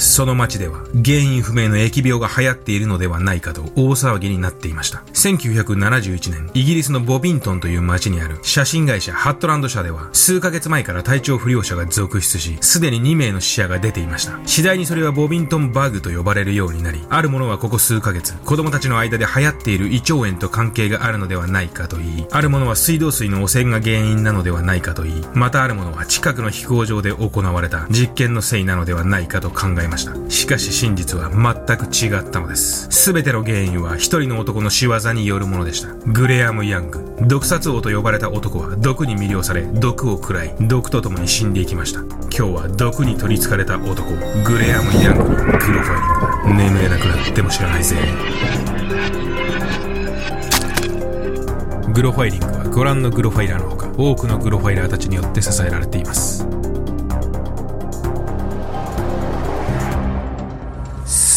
その町では原因不明の疫病が流行っているのではないかと大騒ぎになっていました。1971年、イギリスのボビントンという町にある写真会社ハットランド社では数ヶ月前から体調不良者が続出し、すでに2名の死者が出ていました。次第にそれはボビントンバグと呼ばれるようになり、あるものはここ数ヶ月、子供たちの間で流行っている胃腸炎と関係があるのではないかと言い、あるものは水道水の汚染が原因なのではないかと言い、またあるものは近くの飛行場で行われた実験のせいなのではないかと考えました。しかし真実は全く違ったのです。すべての原因は一人の男の仕業によるものでした。グレアム・ヤング。毒殺王と呼ばれた男は毒に魅了され、毒を食らい、毒と共に死んでいきました。今日は毒に取り憑かれた男、グレアム・ヤングのグロファイリング。眠れなくなっても知らないぜ。グロファイリングはご覧のグロファイラーのほか多くのグロファイラーたちによって支えられています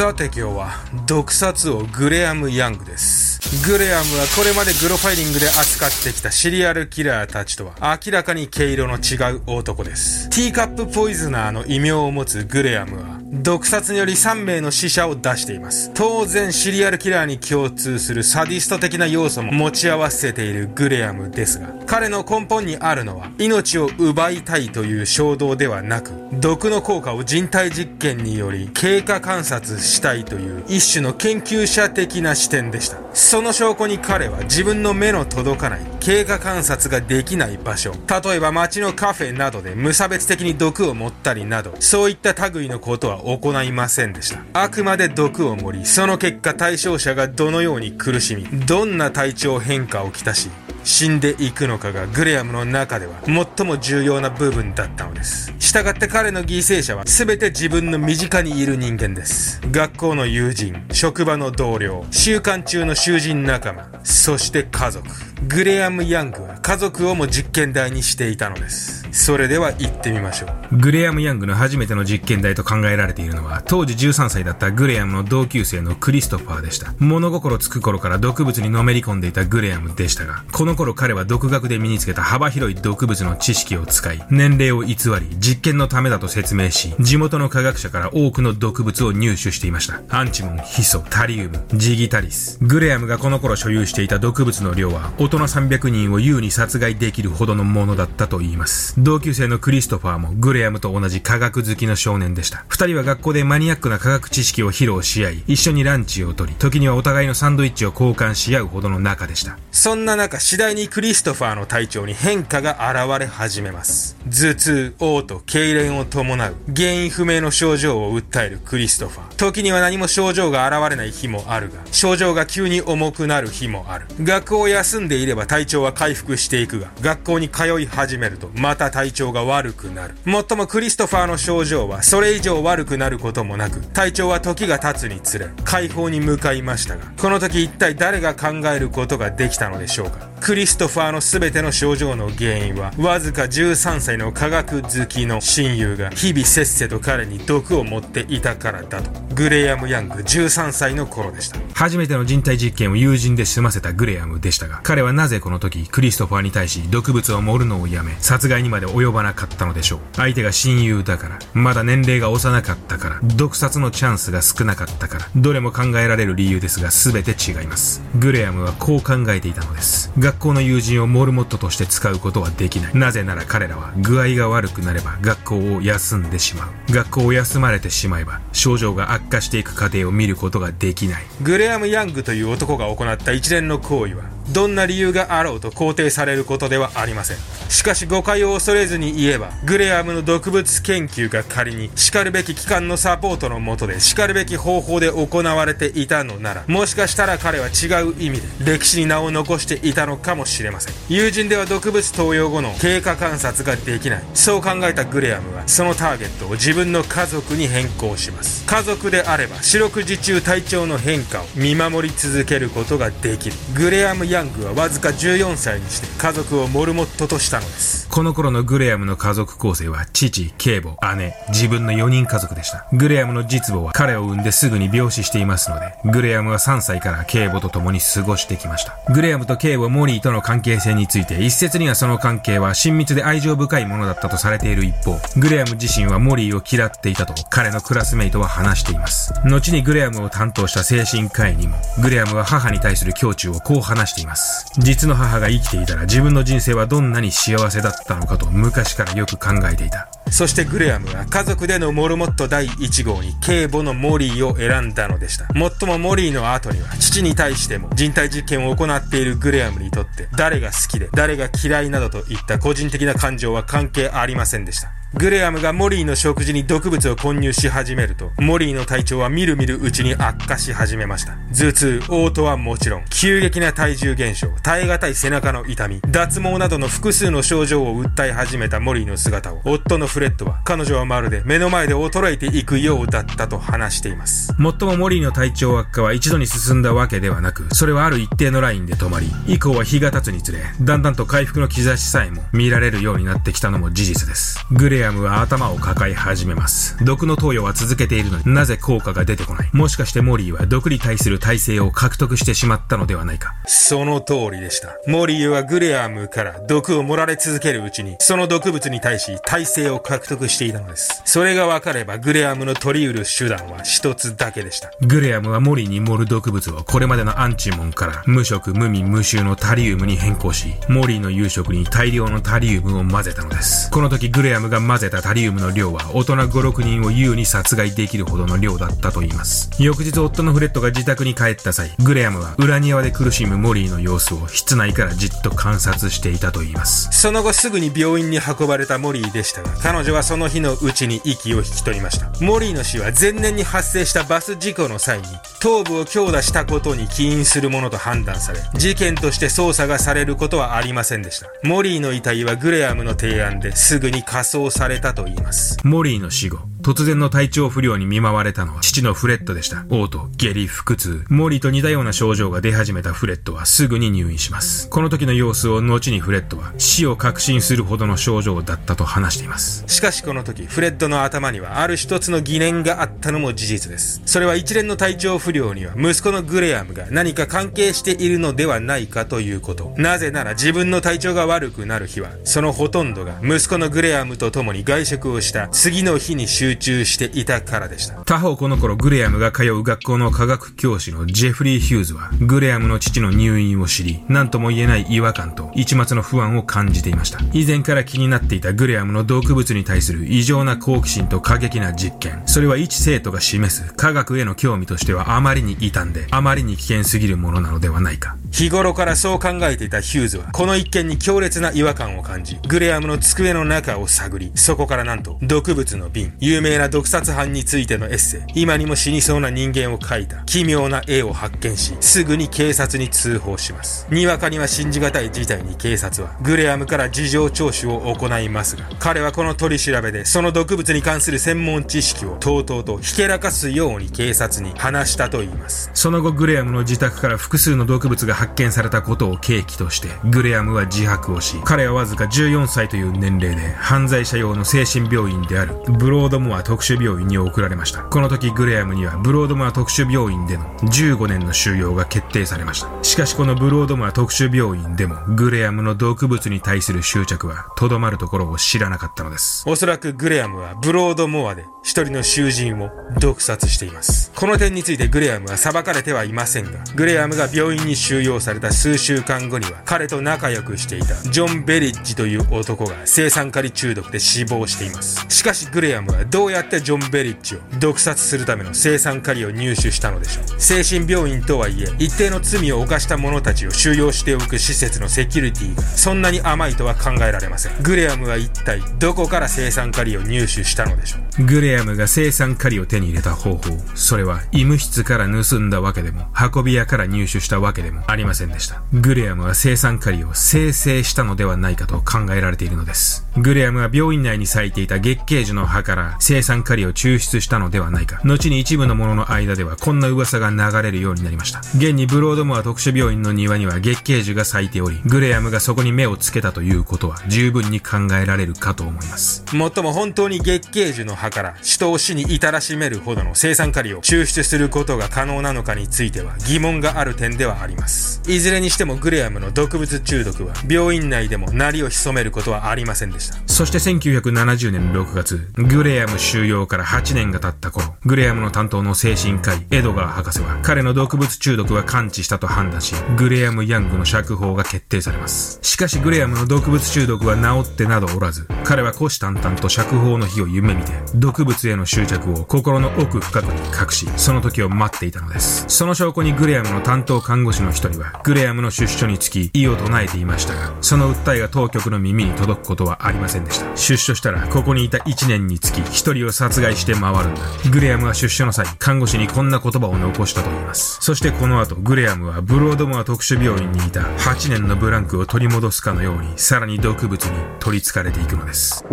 さて今日は毒殺王グレアム・ヤングです。グレアムはこれまでグロファイリングで扱ってきたシリアルキラーたちとは明らかに毛色の違う男です。ティーカップポイズナーの異名を持つグレアムは毒殺により3名の死者を出しています。当然シリアルキラーに共通するサディスト的な要素も持ち合わせているグレアムですが、彼の根本にあるのは命を奪いたいという衝動ではなく、毒の効果を人体実験により経過観察したいという一種の研究者的な視点でした。その証拠に彼は自分の目の届かない経過観察ができない場所、例えば街のカフェなどで無差別的に毒を持ったりなど、そういった類のことは行いませんでした。あくまで毒を盛り、その結果対象者がどのように苦しみ、どんな体調変化をきたし、死んでいくのかがグレアムの中では最も重要な部分だったのです。従って彼の犠牲者は全て自分の身近にいる人間です。学校の友人、職場の同僚、習慣中の囚人仲間、そして家族。グレアム・ヤングは家族をも実験台にしていたのです。それでは行ってみましょう。グレアム・ヤングの初めての実験台と考えられているのは、当時13歳だったグレアムの同級生のクリストファーでした。物心つく頃から毒物にのめり込んでいたグレアムでしたが、このの頃彼は独学で身につけた幅広い毒物の知識を使い、年齢を偽り、実験のためだと説明し、地元の科学者から多くの毒物を入手していました。アンチモン、ヒ素、タリウム、ジギタリス。グレアムがこの頃所有していた毒物の量は、大人300人を優に殺害できるほどのものだったと言います。同級生のクリストファーもグレアムと同じ科学好きの少年でした。二人は学校でマニアックな科学知識を披露し合い、一緒にランチを取り、時にはお互いのサンドイッチを交換し合うほどの仲でした。そんな中、次第にクリストファーの体調に変化が現れ始めます。頭痛、嘔吐、痙攣を伴う、原因不明の症状を訴えるクリストファー。時には何も症状が現れない日もあるが、症状が急に重くなる日もある。学校を休んでいれば体調は回復していくが、学校に通い始めると、また体調が悪くなる。もっともクリストファーの症状は、それ以上悪くなることもなく、体調は時が経つにつれ、解放に向かいましたが、この時一体誰が考えることができたのでしょうか？クリストファーの全ての症状の原因は、わずか13歳の科学好きの親友が日々せっせと彼に毒を持っていたからだと。グレアム・ヤング13歳の頃でした。初めての人体実験を友人で済ませたグレアムでしたが、彼はなぜこの時、クリストファーに対し毒物を盛るのをやめ、殺害にまで及ばなかったのでしょう。相手が親友だから、まだ年齢が幼かったから、毒殺のチャンスが少なかったから、どれも考えられる理由ですが全て違います。グレアムはこう考えていたのです。学校の友人をモルモットとして使うことはできない。なぜなら彼らは具合が悪くなれば学校を休んでしまう。学校を休まれてしまえば症状が悪化していく過程を見ることができない。グレアム・ヤングという男が行った一連の行為はどんな理由があろうと肯定されることではありません。しかし誤解を恐れずに言えば、グレアムの毒物研究が仮に、叱るべき機関のサポートのもとで、叱るべき方法で行われていたのなら、もしかしたら彼は違う意味で、歴史に名を残していたのかもしれません。友人では毒物投与後の経過観察ができない。そう考えたグレアムは、そのターゲットを自分の家族に変更します。家族であれば、四六時中体調の変化を見守り続けることができる。グレアムやヤングはわずか14歳にして家族をモルモットとしたのです。この頃のグレアムの家族構成は父、警母、姉、自分の4人家族でした。グレアムの実母は彼を産んですぐに病死していますので、グレアムは3歳から警母と共に過ごしてきました。グレアムと警母モリーとの関係性について、一説にはその関係は親密で愛情深いものだったとされている一方、グレアム自身はモリーを嫌っていたと彼のクラスメイトは話しています。後にグレアムを担当した精神科医にも、グレアムは母に対する胸中をこう話しています。実の母が生きていたら自分の人生はどんなに幸せだったのかと昔からよく考えていた。そしてグレアムは家族でのモルモット第1号に警母のモリーを選んだのでした。もっともモリーの後には父に対しても人体実験を行っているグレアムにとって誰が好きで誰が嫌いなどといった個人的な感情は関係ありませんでした。グレアムがモリーの食事に毒物を混入し始めると、モリーの体調はみるみるうちに悪化し始めました。頭痛、嘔吐はもちろん、急激な体重減少、耐え難い背中の痛み、脱毛などの複数の症状を訴え始めたモリーの姿を、夫のフレッドは、彼女はまるで目の前で衰えていくようだったと話しています。もっともモリーの体調悪化は一度に進んだわけではなく、それはある一定のラインで止まり、以降は日が経つにつれ、だんだんと回復の兆しさえも見られるようになってきたのも事実です。グレアムは頭を抱え始めます。毒の投与は続けているのになぜ効果が出てこないもしかしてモリーは毒に対する耐性を獲得してしまったのではないかその通りでした。モリーはグレアムから毒を盛られ続けるうちに、その毒物に対し耐性を獲得していたのです。それが分かればグレアムの取り得る手段は一つだけでした。グレアムはモリーに盛る毒物をこれまでのアンチモンから無色無味無臭のタリウムに変更し、モリーの夕食に大量のタリウムを混ぜたのです。この時グレアムが混ぜたタリウムの量は大人5、6人を優に殺害できるほどの量だったと言います。翌日夫のフレッドが自宅に帰った際、グレアムは裏庭で苦しむモリーの様子を室内からじっと観察していたと言います。その後すぐに病院に運ばれたモリーでしたが、彼女はその日のうちに息を引き取りました。モリーの死は前年に発生したバス事故の際に、頭部を強打したことに起因するものと判断され、事件として捜査がされることはありませんでした。モリーの遺体はグレアムの提案ですぐに火葬されたと言います。モリーの死後、突然の体調不良に見舞われたのは父のフレッドでした。嘔吐、下痢、腹痛、モリと似たような症状が出始めたフレッドはすぐに入院します。この時の様子を後にフレッドは死を確信するほどの症状だったと話しています。しかしこの時、フレッドの頭にはある一つの疑念があったのも事実です。それは一連の体調不良には息子のグレアムが何か関係しているのではないかということ。なぜなら自分の体調が悪くなる日は、そのほとんどが息子のグレアムと共に外食をした次の日に集中していたからでした。他方この頃グレアムが通う学校の科学教師のジェフリー・ヒューズは、グレアムの父の入院を知り、何とも言えない違和感と一末の不安を感じていました。以前から気になっていたグレアムの毒物に対する異常な好奇心と過激な実験。それは一生徒が示す科学への興味としてはあまりに異端で、あまりに危険すぎるものなのではないか。日頃からそう考えていたヒューズは、この一件に強烈な違和感を感じ、グレアムの机の中を探り、そこからなんと、毒物の瓶、有有名な毒殺犯についてのエッセイ、今にも死にそうな人間を描いた奇妙な絵を発見し、すぐに警察に通報します。にわかには信じがたい事態に警察は、グレアムから事情聴取を行いますが、彼はこの取り調べで、その毒物に関する専門知識をとうとうとひけらかすように警察に話したと言います。その後、グレアムの自宅から複数の毒物が発見されたことを契機として、グレアムは自白をし、彼はわずか14歳という年齢で、犯罪者用の精神病院である、ブロードモア特殊病院に送られました。この時、グレアムには、ブロードモア特殊病院での15年の収容が決定されました。しかし、このブロードモア特殊病院でも、グレアムの毒物に対する執着は、とどまるところを知らなかったのです。おそらくグレアムは、ブロードモアで、一人の囚人を毒殺しています。この点についてグレアムは裁かれてはいませんが、グレアムが病院に収容された数週間後には、彼と仲良くしていたジョン・ベリッジという男が生酸カリ中毒で死亡しています。しかしグレアムはどどうやってジョン・ベリッジを毒殺するための生酸カリを入手したのでしょう？精神病院とはいえ、一定の罪を犯した者たちを収容しておく施設のセキュリティがそんなに甘いとは考えられません。グレアムは一体どこから生酸カリを入手したのでしょう？グレアムが生酸カリを手に入れた方法、それは医務室から盗んだわけでも、運び屋から入手したわけでもありませんでした。グレアムは生産カリを生成したのではないかと考えられているのです。グレアムは病院内に咲いていた月桂樹の葉から生産カリを抽出したのではないか。後に一部の者の間ではこんな噂が流れるようになりました。現にブロードモア特殊病院の庭には月桂樹が咲いており、グレアムがそこに目をつけたということは十分に考えられるかと思います。もっとも本当に月桂樹の葉から死と死に至らしめるほどの生産カリを抽出することが可能なのかについては疑問がある点ではあります。いずれにしてもグレアムの毒物中毒は病院内でも鳴りを潜めることはありませんでした。そして1970年6月、グレアム収容から8年が経った頃、グレアムの担当の精神科医、エドガー博士は彼の毒物中毒は完治したと判断し、グレアム・ヤングの釈放が決定されます。しかしグレアムの毒物中毒は治ってなどおらず、彼は虎視眈々と釈放の日を夢見て、毒物への執着を心の奥深くに隠し、その時を待っていたのです。その証拠にグレアムの担当看護師の一人は、グレアムの出所につき、異を唱えていましたが、その訴えが当局の耳に届くことはありませんでした。出所したら、ここにいた1年につき、1人を殺害して回るんだ。グレアムは出所の際、看護師にこんな言葉を残したと言います。そしてこの後、グレアムはブロードモア特殊病院にいた8年のブランクを取り戻すかのように、さらに毒物に取り憑かれていくのです。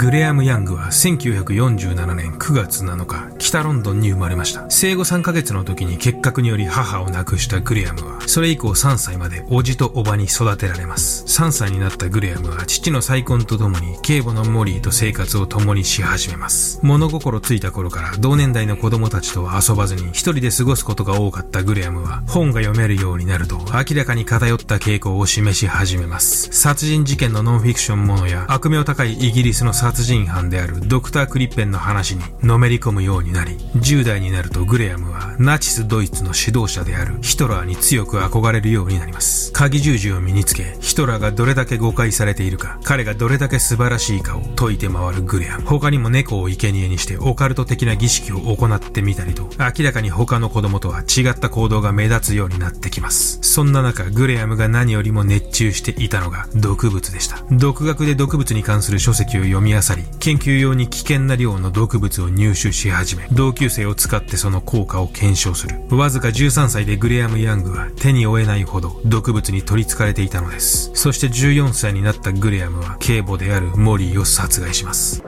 グレアム・ヤングは1947年9月7日、北ロンドンに生まれました。生後3ヶ月の時に結核により母を亡くしたグレアムは、それ以降3歳まで叔父と叔母に育てられます。3歳になったグレアムは父の再婚とともに警母のモリーと生活を共にし始めます。物心ついた頃から同年代の子供たちとは遊ばずに一人で過ごすことが多かったグレアムは本が読めるようになると明らかに偏った傾向を示し始めます。殺人事件のノンフィクションものや悪名高いイギリスの殺人犯であるドクター・クリッペンの話にのめり込むようになり、10代になるとグレアムはナチスドイツの指導者であるヒトラーに強く憧れるようになります。鍵十字を身につけ、ヒトラーがどれだけ誤解されているか、彼がどれだけ素晴らしいかを解いて回るグレアム。他にも猫を生贄にしてオカルト的な儀式を行ってみたりと、明らかに他の子供とは違った行動が目立つようになってきます。そんな中、グレアムが何よりも熱中していたのが毒物でした。独学で毒物に関する書籍を読み漁り、研究用に危険な量の毒物を入手し始め、同級生を使ってその効果を検証する。わずか13歳でグレアム・ヤングは手に負えないほど毒物に取り憑かれていたのです。そして14歳になったグレアムは警母であるモリーを殺害します。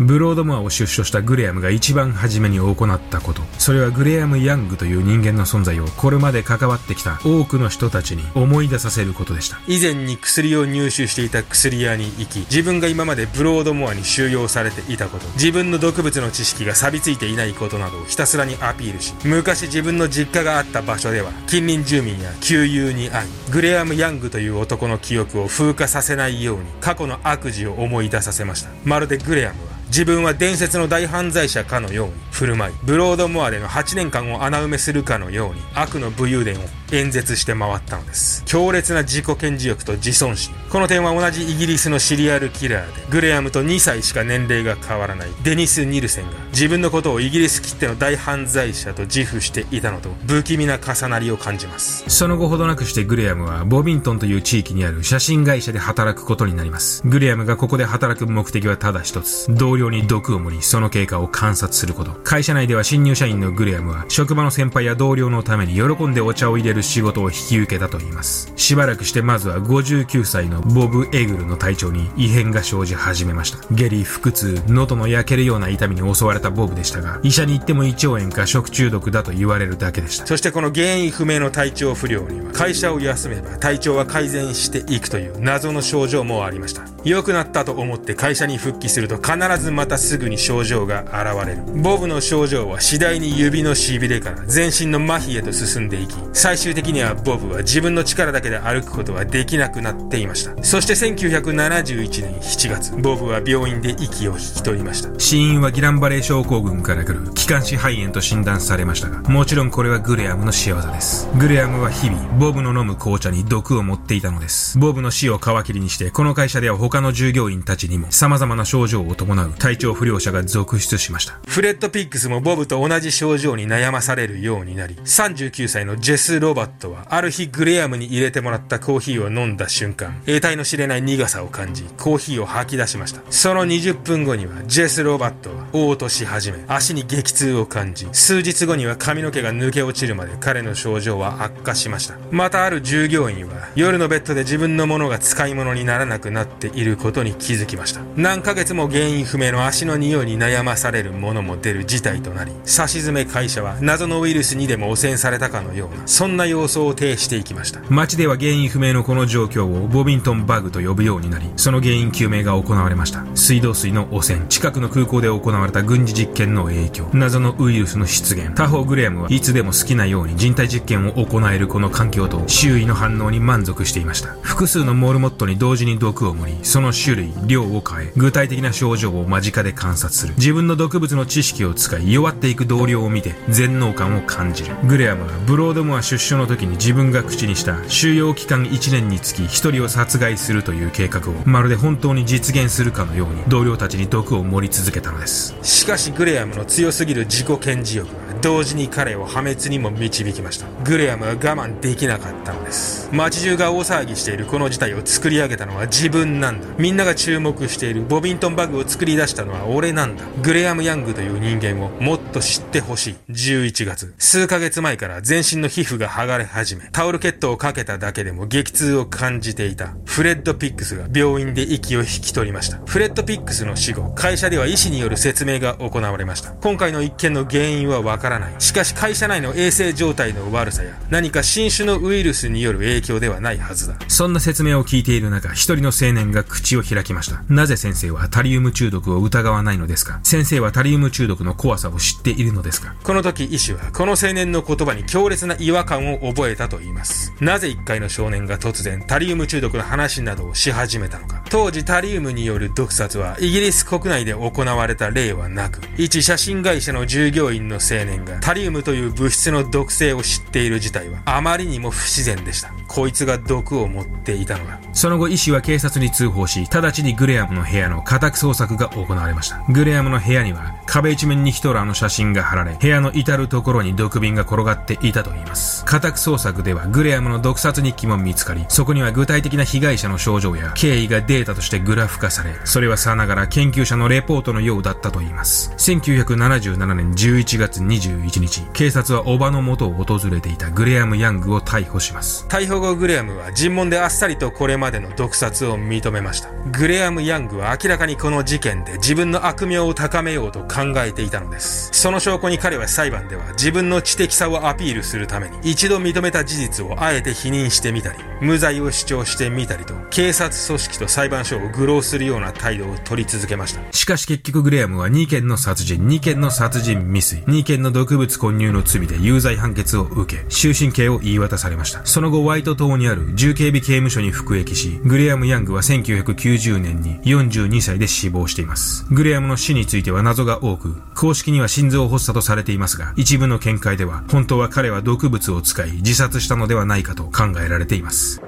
ブロードモアを出所したグレアムが一番初めに行ったこと。それはグレアム・ヤングという人間の存在をこれまで関わってきた多くの人たちに思い出させることでした。以前に薬を入手していた薬屋に行き、自分が今までブロードモアに収容されていたこと、自分の毒物の知識が錆びついていないことなどをひたすらにアピールし、昔自分の実家があった場所では、近隣住民や旧友に会い、グレアム・ヤングという男の記憶を風化させないように、過去の悪事を思い出させました。まるでグレアム、自分は伝説の大犯罪者かのように振る舞い、ブロードモアでの8年間を穴埋めするかのように悪の武勇伝を演説して回ったのです。強烈な自己顕示欲と自尊心。この点は同じイギリスのシリアルキラーで、グレアムと2歳しか年齢が変わらないデニス・ニルセンが自分のことをイギリスきっての大犯罪者と自負していたのと不気味な重なりを感じます。その後ほどなくしてグレアムはボビントンという地域にある写真会社で働くことになります。グレアムがここで働く目的はただ一つ。同僚に毒を盛り、その経過を観察すること。会社内では新入社員のグレアムは、職場の先輩や同僚のために喜んでお茶を入れる仕事を引き受けたと言います。しばらくしてまずは59歳のボブ・エグルの体調に異変が生じ始めました。下痢、腹痛、喉の焼けるような痛みに襲われたボブでしたが、医者に行っても胃腸炎か食中毒だと言われるだけでした。そしてこの原因不明の体調不良には、会社を休めば体調は改善していくという謎の症状もありました。良くなったと思って会社に復帰すると必ずまたすぐに症状が現れる。ボブの症状は次第に指の痺れから全身の麻痺へと進んでいき、最終的にはボブは自分の力だけで歩くことはできなくなっていました。そして1971年7月、ボブは病院で息を引き取りました。死因はギランバレー症候群から来る気管支肺炎と診断されましたが、もちろんこれはグレアムの仕業です。グレアムは日々、ボブの飲む紅茶に毒を盛っていたのです。ボブの死を皮切りにして、この会社では他の従業員たちにも様々な症状を伴う体調不良者が続出しました。フレッド・ピックスもボブと同じ症状に悩まされるようになり、39歳のジェスロ・ババットは、ある日グレアムに入れてもらったコーヒーを飲んだ瞬間、得体の知れない苦さを感じ、コーヒーを吐き出しました。その20分後には、ジェス・ロバットは、嘔吐し始め、足に激痛を感じ、数日後には髪の毛が抜け落ちるまで彼の症状は悪化しました。またある従業員は、夜のベッドで自分のものが使い物にならなくなっていることに気づきました。何ヶ月も原因不明の足の匂いに悩まされるものも出る事態となり、差し詰め会社は謎のウイルスにでも汚染されたかのような、そんな様相を呈していきました。街では原因不明のこの状況をボビントンバグと呼ぶようになり、その原因究明が行われました。水道水の汚染、近くの空港で行われた軍事実験の影響、謎のウイルスの出現。他方グレアムはいつでも好きなように人体実験を行えるこの環境と周囲の反応に満足していました。複数のモルモットに同時に毒を盛り、その種類、量を変え、具体的な症状を間近で観察する。自分の毒物の知識を使い、弱っていく同僚を見て、全能感を感じる。グレアムはブロードモア出所の時に自分が口にした収容期間1年につき1人を殺害するという計画をまるで本当に実現するかのように同僚たちに毒を盛り続けたのです。しかしグレアムの強すぎる自己顕示欲は同時に彼を破滅にも導きました。グレアムは我慢できなかったのです。街中が大騒ぎしているこの事態を作り上げたのは自分なんだ。みんなが注目しているボビントンバグを作り出したのは俺なんだ。グレアム・ヤングという人間をもっと知ってほしい。11月。数ヶ月前から全身の皮膚が剥がれ始めタオルケットをかけただけでも激痛を感じていた。フレッド・ピックスが病院で息を引き取りました。フレッド・ピックスの死後会社では医師による説明が行われました。今回の一件の原因はわからない。しかし会社内の衛生状態の悪さや何か新種のウイルスによる影響ではないはずだ。そんな説明を聞いている中一人の青年が口を開きました。なぜ先生はタリウム中毒を疑わないのですか？先生はタリウム中毒の怖さを知っているのですか？この時医師はこの青年の言葉に強烈な違和感を覚えたと言います。なぜ一介の少年が突然タリウム中毒の話などをし始めたのか？当時タリウムによる毒殺はイギリス国内で行われた例はなく一写真会社の従業員の青年がタリウムという物質の毒性を知っている事態はあまりにも不自然でした。こいつが毒を持っていたのだ。その後医師は警察に通報し直ちにグレアムの部屋の家宅捜索が行われました。グレアムの部屋には壁一面にヒトラーの写真が貼られ部屋の至る所に毒瓶が転がっていたといいます。家宅捜索ではグレアムの毒殺日記も見つかりそこには具体的な被害者の症状や経緯がデータとしてグラフ化されそれはさながら研究者のレポートのようだったといいます。1977年11月21日警察はおばの元を訪れていたグレアム・ヤングを逮捕します。逮捕後グレアムは尋問であっさりとこれまでの毒殺を認めました。グレアム・ヤングは明らかにこの事件で自分の悪名を高めようと考考えていたのです。その証拠に彼は裁判では自分の知的さをアピールするために一度認めた事実をあえて否認してみたり無罪を主張してみたりと警察組織と裁判所を愚弄するような態度を取り続けました。しかし結局グレアムは2件の殺人2件の殺人未遂2件の毒物混入の罪で有罪判決を受け終身刑を言い渡されました。その後ワイト島にある重警備刑務所に服役しグレアム・ヤングは1990年に42歳で死亡しています。グレアムの死については謎が多く公式には心臓発作とされていますが一部の見解では本当は彼は毒物を使い自殺したのではないかと考えられています。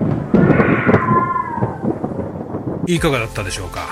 いかがだったでしょうか？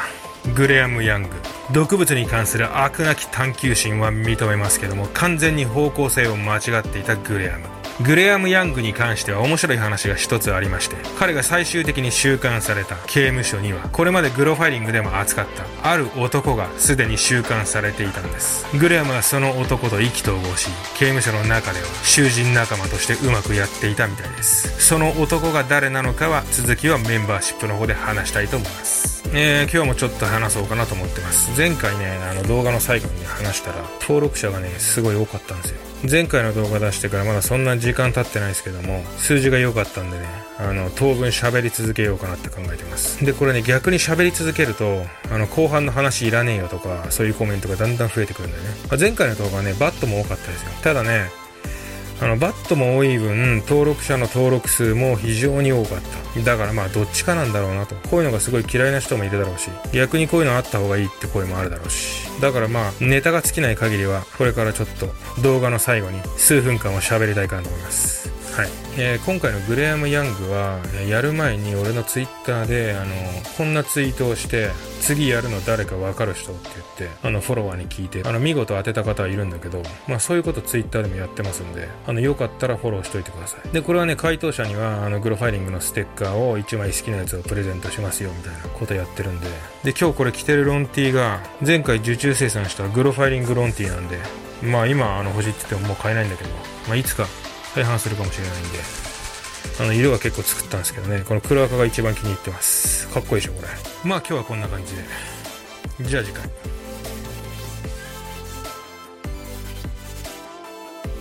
グレアム・ヤング。毒物に関する悪なき探求心は認めますけども完全に方向性を間違っていたグレアム。グレアム・ヤングに関しては面白い話が一つありまして彼が最終的に収監された刑務所にはこれまでグロファイリングでも扱ったある男がすでに収監されていたんです。グレアムはその男と意気投合し刑務所の中では囚人仲間としてうまくやっていたみたいです。その男が誰なのかは続きはメンバーシップの方で話したいと思います。えー、今日もちょっと話そうかなと思ってます。前回ねあの動画の最後に、ね、話したら登録者がねすごい多かったんですよ。前回の動画出してからまだそんな時間経ってないですけども数字が良かったんでねあの当分喋り続けようかなって考えてます。でこれね逆に喋り続けるとあの後半の話いらねえよとかそういうコメントがだんだん増えてくるんだよね、まあ、前回の動画はねバットも多かったですよ。ただねあのバットも多い分登録者の登録数も非常に多かった。だからまあどっちかなんだろうなと。こういうのがすごい嫌いな人もいるだろうし逆にこういうのあった方がいいって声もあるだろうし。だからまあネタが尽きない限りはこれからちょっと動画の最後に数分間は喋りたいかなと思います。はい、えー今回のグレアム・ヤングはやる前に俺のツイッターであのこんなツイートをして次やるの誰か分かる人って言ってあのフォロワーに聞いてあの見事当てた方はいるんだけど、まあ、そういうことツイッターでもやってますんであのよかったらフォローしといてください。でこれはね回答者にはあのグロファイリングのステッカーを1枚好きなやつをプレゼントしますよみたいなことやってるんで。で今日これ着てるロンティーが前回受注生産したグロファイリングロンティーなんでまあ今あの欲しいって言ってももう買えないんだけど、まあ、いつか再販するかもしれないんであの色は結構作ったんですけどねこの黒赤が一番気に入ってますかっこいいでしょこれまあ今日はこんな感じでじゃあ次回